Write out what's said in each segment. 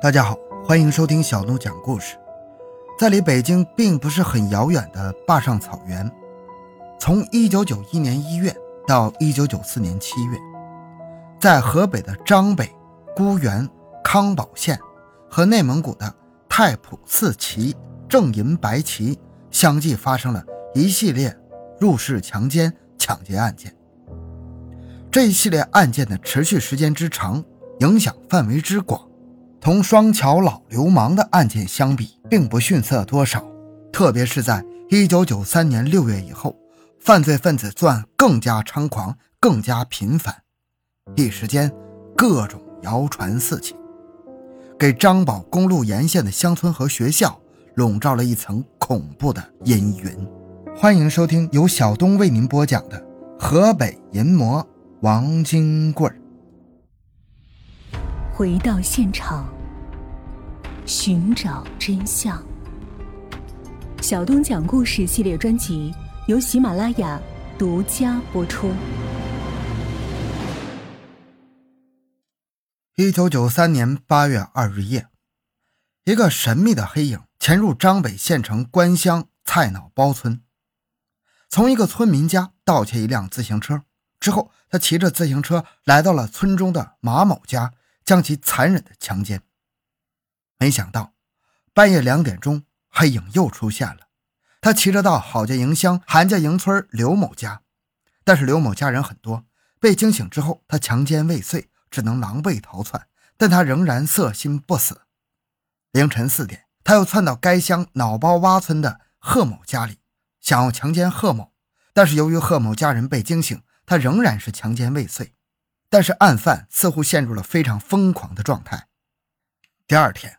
大家好，欢迎收听小东讲故事。在离北京并不是很遥远的坝上草原，从1991年1月到1994年7月，在河北的张北、沽源、康保县和内蒙古的太仆寺旗、正银白旗相继发生了一系列入室强奸、抢劫案件。这一系列案件的持续时间之长，影响范围之广。同双桥老流氓的案件相比，并不逊色多少。特别是在1993年6月以后，犯罪分子作案更加猖狂，更加频繁，一时间各种谣传四起，给张宝公路沿线的乡村和学校笼罩了一层恐怖的阴云。欢迎收听由小东为您播讲的《河北淫魔王金贵》。回到现场，寻找真相。小东讲故事系列专辑由喜马拉雅独家播出。一九九三年八月二日夜，一个神秘的黑影潜入张北县城关乡菜脑包村，从一个村民家盗窃一辆自行车之后，他骑着自行车来到了村中的马某家。将其残忍的强奸。没想到半夜两点钟，黑影又出现了。他骑着到郝家营乡韩家营村刘某家，但是刘某家人很多，被惊醒之后，他强奸未遂，只能狼狈逃窜。但他仍然色心不死。凌晨四点，他又窜到该乡脑包洼村的贺某家里，想要强奸贺某，但是由于贺某家人被惊醒，他仍然是强奸未遂。但是案犯似乎陷入了非常疯狂的状态。第二天，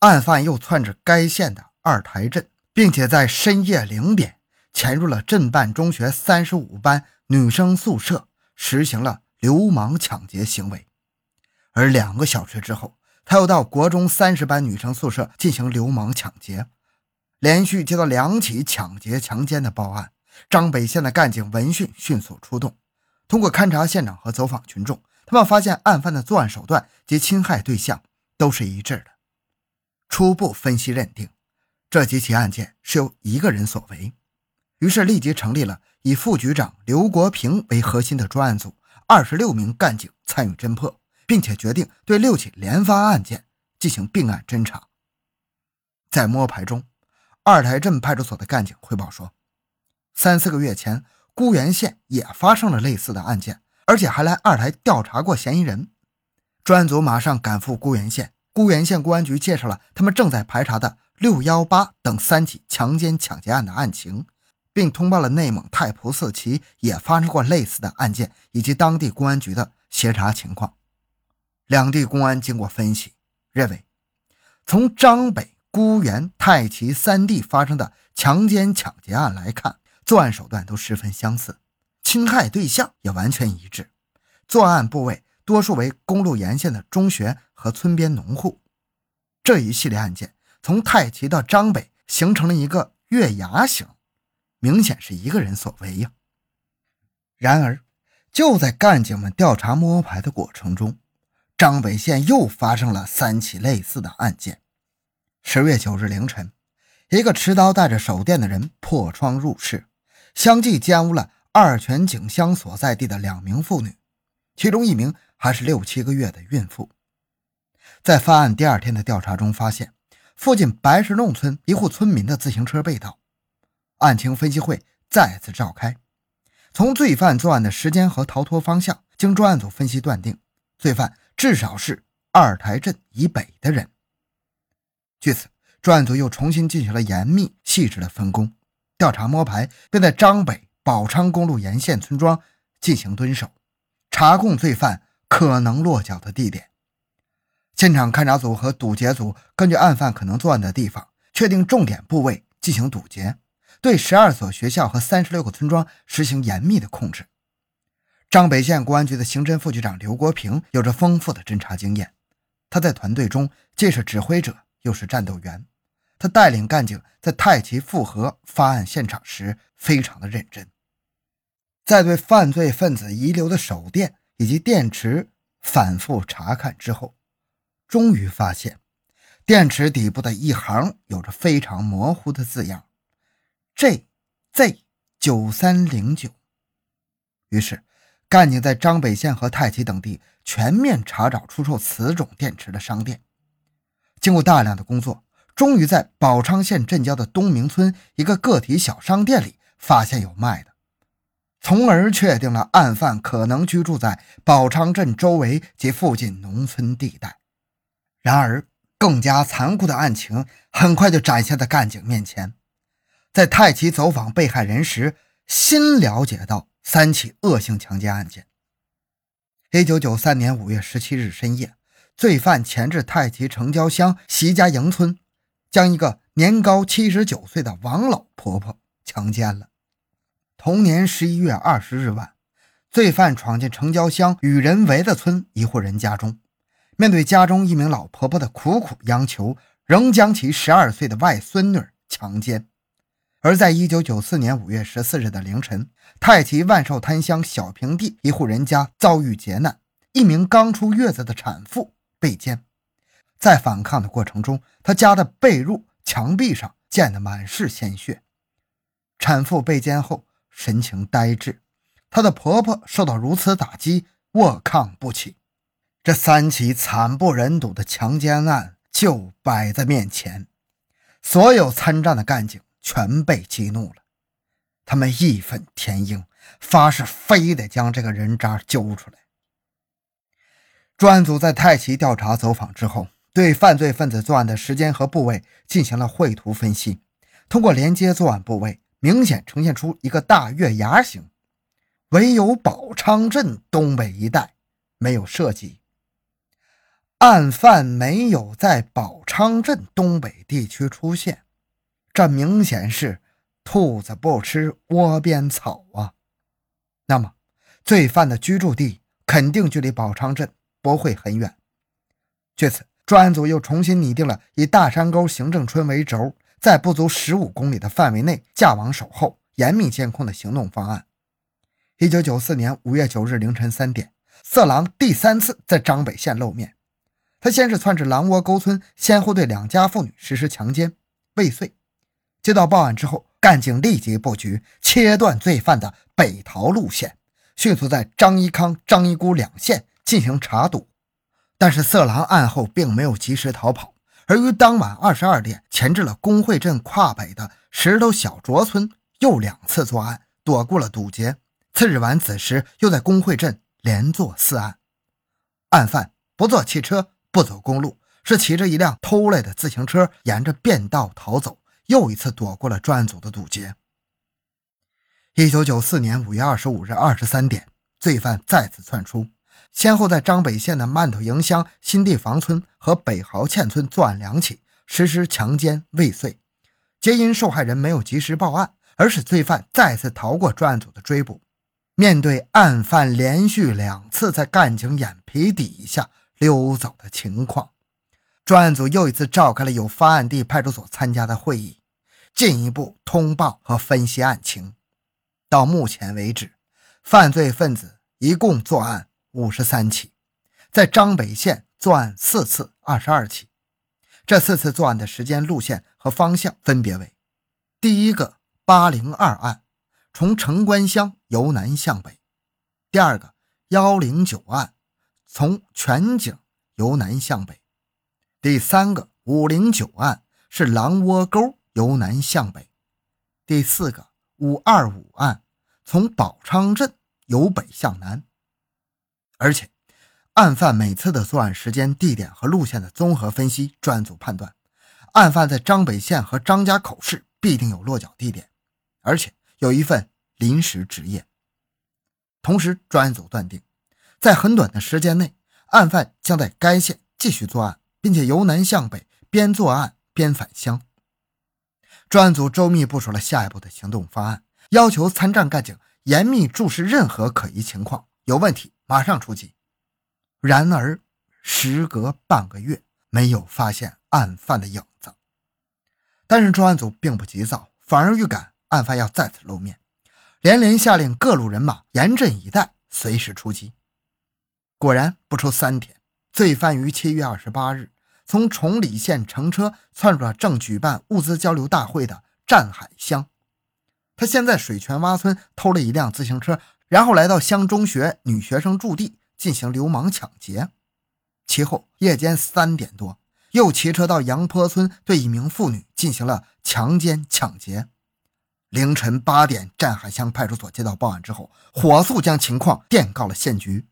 案犯又窜至该县的二台镇，并且在深夜零点潜入了镇办中学三十五班女生宿舍，实行了流氓抢劫行为。而两个小时之后，他又到国中三十班女生宿舍进行流氓抢劫，连续接到两起抢劫强奸的报案。张北县的干警闻讯迅速出动。通过勘查现场和走访群众，他们发现案犯的作案手段及侵害对象都是一致的。初步分析认定，这几起案件是由一个人所为，于是立即成立了以副局长刘国平为核心的专案组，二十六名干警参与侦破，并且决定对六起连发案件进行并案侦查。在摸排中，二台镇派出所的干警汇报说，三四个月前。沽源县也发生了类似的案件，而且还来二台调查过嫌疑人。专案组马上赶赴沽源县，沽源县公安局介绍了他们正在排查的“六幺八”等三起强奸抢劫案的案情，并通报了内蒙太仆寺旗也发生过类似的案件以及当地公安局的协查情况。两地公安经过分析，认为从张北、沽源、太旗三地发生的强奸抢劫案来看。作案手段都十分相似，侵害对象也完全一致，作案部位多数为公路沿线的中学和村边农户。这一系列案件从太旗到张北形成了一个月牙形，明显是一个人所为呀。然而，就在干警们调查摸排的过程中，张北县又发生了三起类似的案件。十月九日凌晨，一个持刀带着手电的人破窗入室。相继奸污了二泉井乡所在地的两名妇女，其中一名还是六七个月的孕妇。在犯案第二天的调查中，发现附近白石弄村一户村民的自行车被盗，案情分析会再次召开。从罪犯作案的时间和逃脱方向，经专案组分析断定，罪犯至少是二台镇以北的人。据此，专案组又重新进行了严密细致的分工。调查摸排，并在张北宝昌公路沿线村庄进行蹲守，查控罪犯可能落脚的地点。现场勘查组和堵截组根据案犯可能作案的地方，确定重点部位进行堵截，对十二所学校和三十六个村庄实行严密的控制。张北县公安局的刑侦副局长刘国平有着丰富的侦查经验，他在团队中既是指挥者，又是战斗员。他带领干警在太极复合发案现场时，非常的认真。在对犯罪分子遗留的手电以及电池反复查看之后，终于发现电池底部的一行有着非常模糊的字样：“JZ 九三零九。”于是，干警在张北县和太极等地全面查找出售此种电池的商店。经过大量的工作，终于在宝昌县镇郊的东明村一个个体小商店里发现有卖的，从而确定了案犯可能居住在宝昌镇周围及附近农村地带。然而，更加残酷的案情很快就展现在干警面前。在太岐走访被害人时，新了解到三起恶性强奸案件。一九九三年五月十七日深夜。罪犯潜至太岐城郊乡席家营村，将一个年高七十九岁的王老婆婆强奸了。同年十一月二十日晚，罪犯闯进城郊乡与人围的村一户人家中，面对家中一名老婆婆的苦苦央求，仍将其十二岁的外孙女强奸。而在一九九四年五月十四日的凌晨，太极万寿滩乡小平地一户人家遭遇劫难，一名刚出月子的产妇。被奸，在反抗的过程中，他家的被褥、墙壁上溅得满是鲜血。产妇被奸后神情呆滞，她的婆婆受到如此打击，卧炕不起。这三起惨不忍睹的强奸案就摆在面前，所有参战的干警全被激怒了，他们义愤填膺，发誓非得将这个人渣揪出来。专案组在太岐调查走访之后，对犯罪分子作案的时间和部位进行了绘图分析。通过连接作案部位，明显呈现出一个大月牙形，唯有宝昌镇东北一带没有涉及。案犯没有在宝昌镇东北地区出现，这明显是兔子不吃窝边草啊！那么，罪犯的居住地肯定距离宝昌镇。不会很远。据此，专案组又重新拟定了以大山沟行政村为轴，在不足十五公里的范围内架网守候、严密监控的行动方案。一九九四年五月九日凌晨三点，色狼第三次在张北县露面。他先是窜至狼窝沟村，先后对两家妇女实施强奸未遂。接到报案之后，干警立即布局，切断罪犯的北逃路线，迅速在张一康、张一姑两县。进行查堵，但是色狼案后并没有及时逃跑，而于当晚二十二点前至了工会镇跨北的石头小卓村，又两次作案，躲过了堵截。次日晚子时，又在工会镇连做四案。案犯不坐汽车，不走公路，是骑着一辆偷来的自行车，沿着便道逃走，又一次躲过了专案组的堵截。一九九四年五月二十五日二十三点，罪犯再次窜出。先后在张北县的曼头营乡新地房村和北豪欠村作案两起，实施强奸未遂，皆因受害人没有及时报案，而使罪犯再次逃过专案组的追捕。面对案犯连续两次在干警眼皮底下溜走的情况，专案组又一次召开了有发案地派出所参加的会议，进一步通报和分析案情。到目前为止，犯罪分子一共作案。五十三起，在张北县作案四次，二十二起。这四次作案的时间、路线和方向分别为：第一个八零二案，从城关乡由南向北；第二个幺零九案，从全景由南向北；第三个五零九案是狼窝沟由南向北；第四个五二五案，从宝昌镇由北向南。而且，案犯每次的作案时间、地点和路线的综合分析，专案组判断，案犯在张北县和张家口市必定有落脚地点，而且有一份临时职业。同时，专案组断定，在很短的时间内，案犯将在该县继续作案，并且由南向北，边作案边返乡。专案组周密部署了下一步的行动方案，要求参战干警严密注视任何可疑情况，有问题。马上出击，然而时隔半个月，没有发现案犯的影子。但是专案组并不急躁，反而预感案犯要再次露面，连连下令各路人马严阵以待，随时出击。果然，不出三天，罪犯于七月二十八日从崇礼县乘车窜入了正举办物资交流大会的湛海乡。他先在水泉洼村偷了一辆自行车，然后来到乡中学女学生驻地进行流氓抢劫。其后夜间三点多，又骑车到杨坡村对一名妇女进行了强奸抢劫。凌晨八点，湛海乡派出所接到报案之后，火速将情况电告了县局。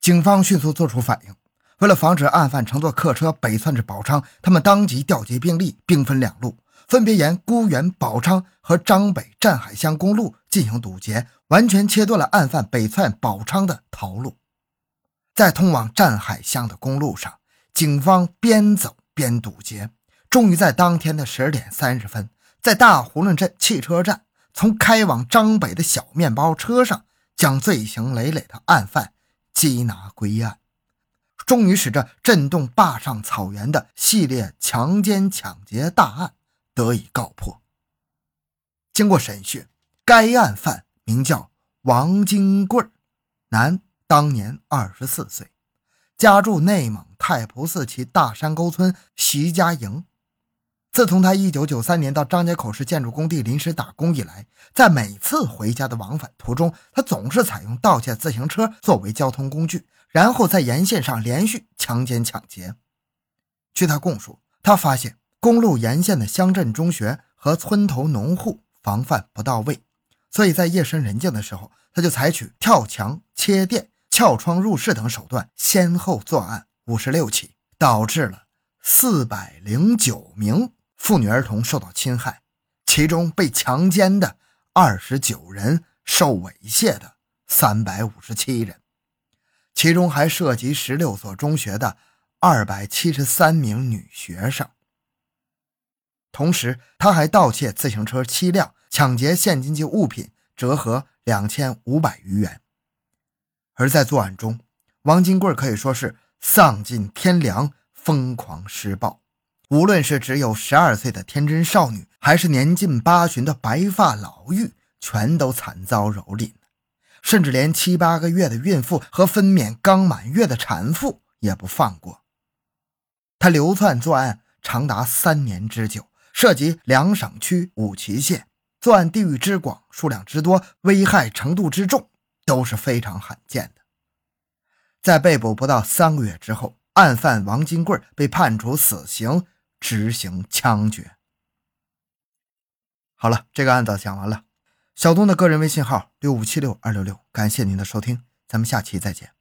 警方迅速做出反应，为了防止案犯乘坐客车北窜至宝昌，他们当即调集兵力，兵分两路，分别沿沽源、宝昌和张北湛海乡公路进行堵截，完全切断了案犯北窜宝昌的逃路。在通往站海乡的公路上，警方边走边堵截，终于在当天的十点三十分。在大胡囵镇汽车站，从开往张北的小面包车上，将罪行累累的案犯缉拿归案，终于使这震动坝上草原的系列强奸抢劫大案得以告破。经过审讯，该案犯名叫王金贵，男，当年二十四岁，家住内蒙太仆寺旗大山沟村徐家营。自从他1993年到张家口市建筑工地临时打工以来，在每次回家的往返途中，他总是采用盗窃自行车作为交通工具，然后在沿线上连续强奸抢劫。据他供述，他发现公路沿线的乡镇中学和村头农户防范不到位，所以在夜深人静的时候，他就采取跳墙、切电、撬窗入室等手段，先后作案五十六起，导致了四百零九名。妇女儿童受到侵害，其中被强奸的二十九人，受猥亵的三百五十七人，其中还涉及十六所中学的二百七十三名女学生。同时，他还盗窃自行车七辆，抢劫现金及物品，折合两千五百余元。而在作案中，王金贵可以说是丧尽天良，疯狂施暴。无论是只有十二岁的天真少女，还是年近八旬的白发老妪，全都惨遭蹂躏，甚至连七八个月的孕妇和分娩刚满月的产妇也不放过。他流窜作案长达三年之久，涉及两省区五旗县，作案地域之广、数量之多、危害程度之重，都是非常罕见的。在被捕不到三个月之后，案犯王金贵被判处死刑。执行枪决。好了，这个案子讲完了。小东的个人微信号六五七六二六六，感谢您的收听，咱们下期再见。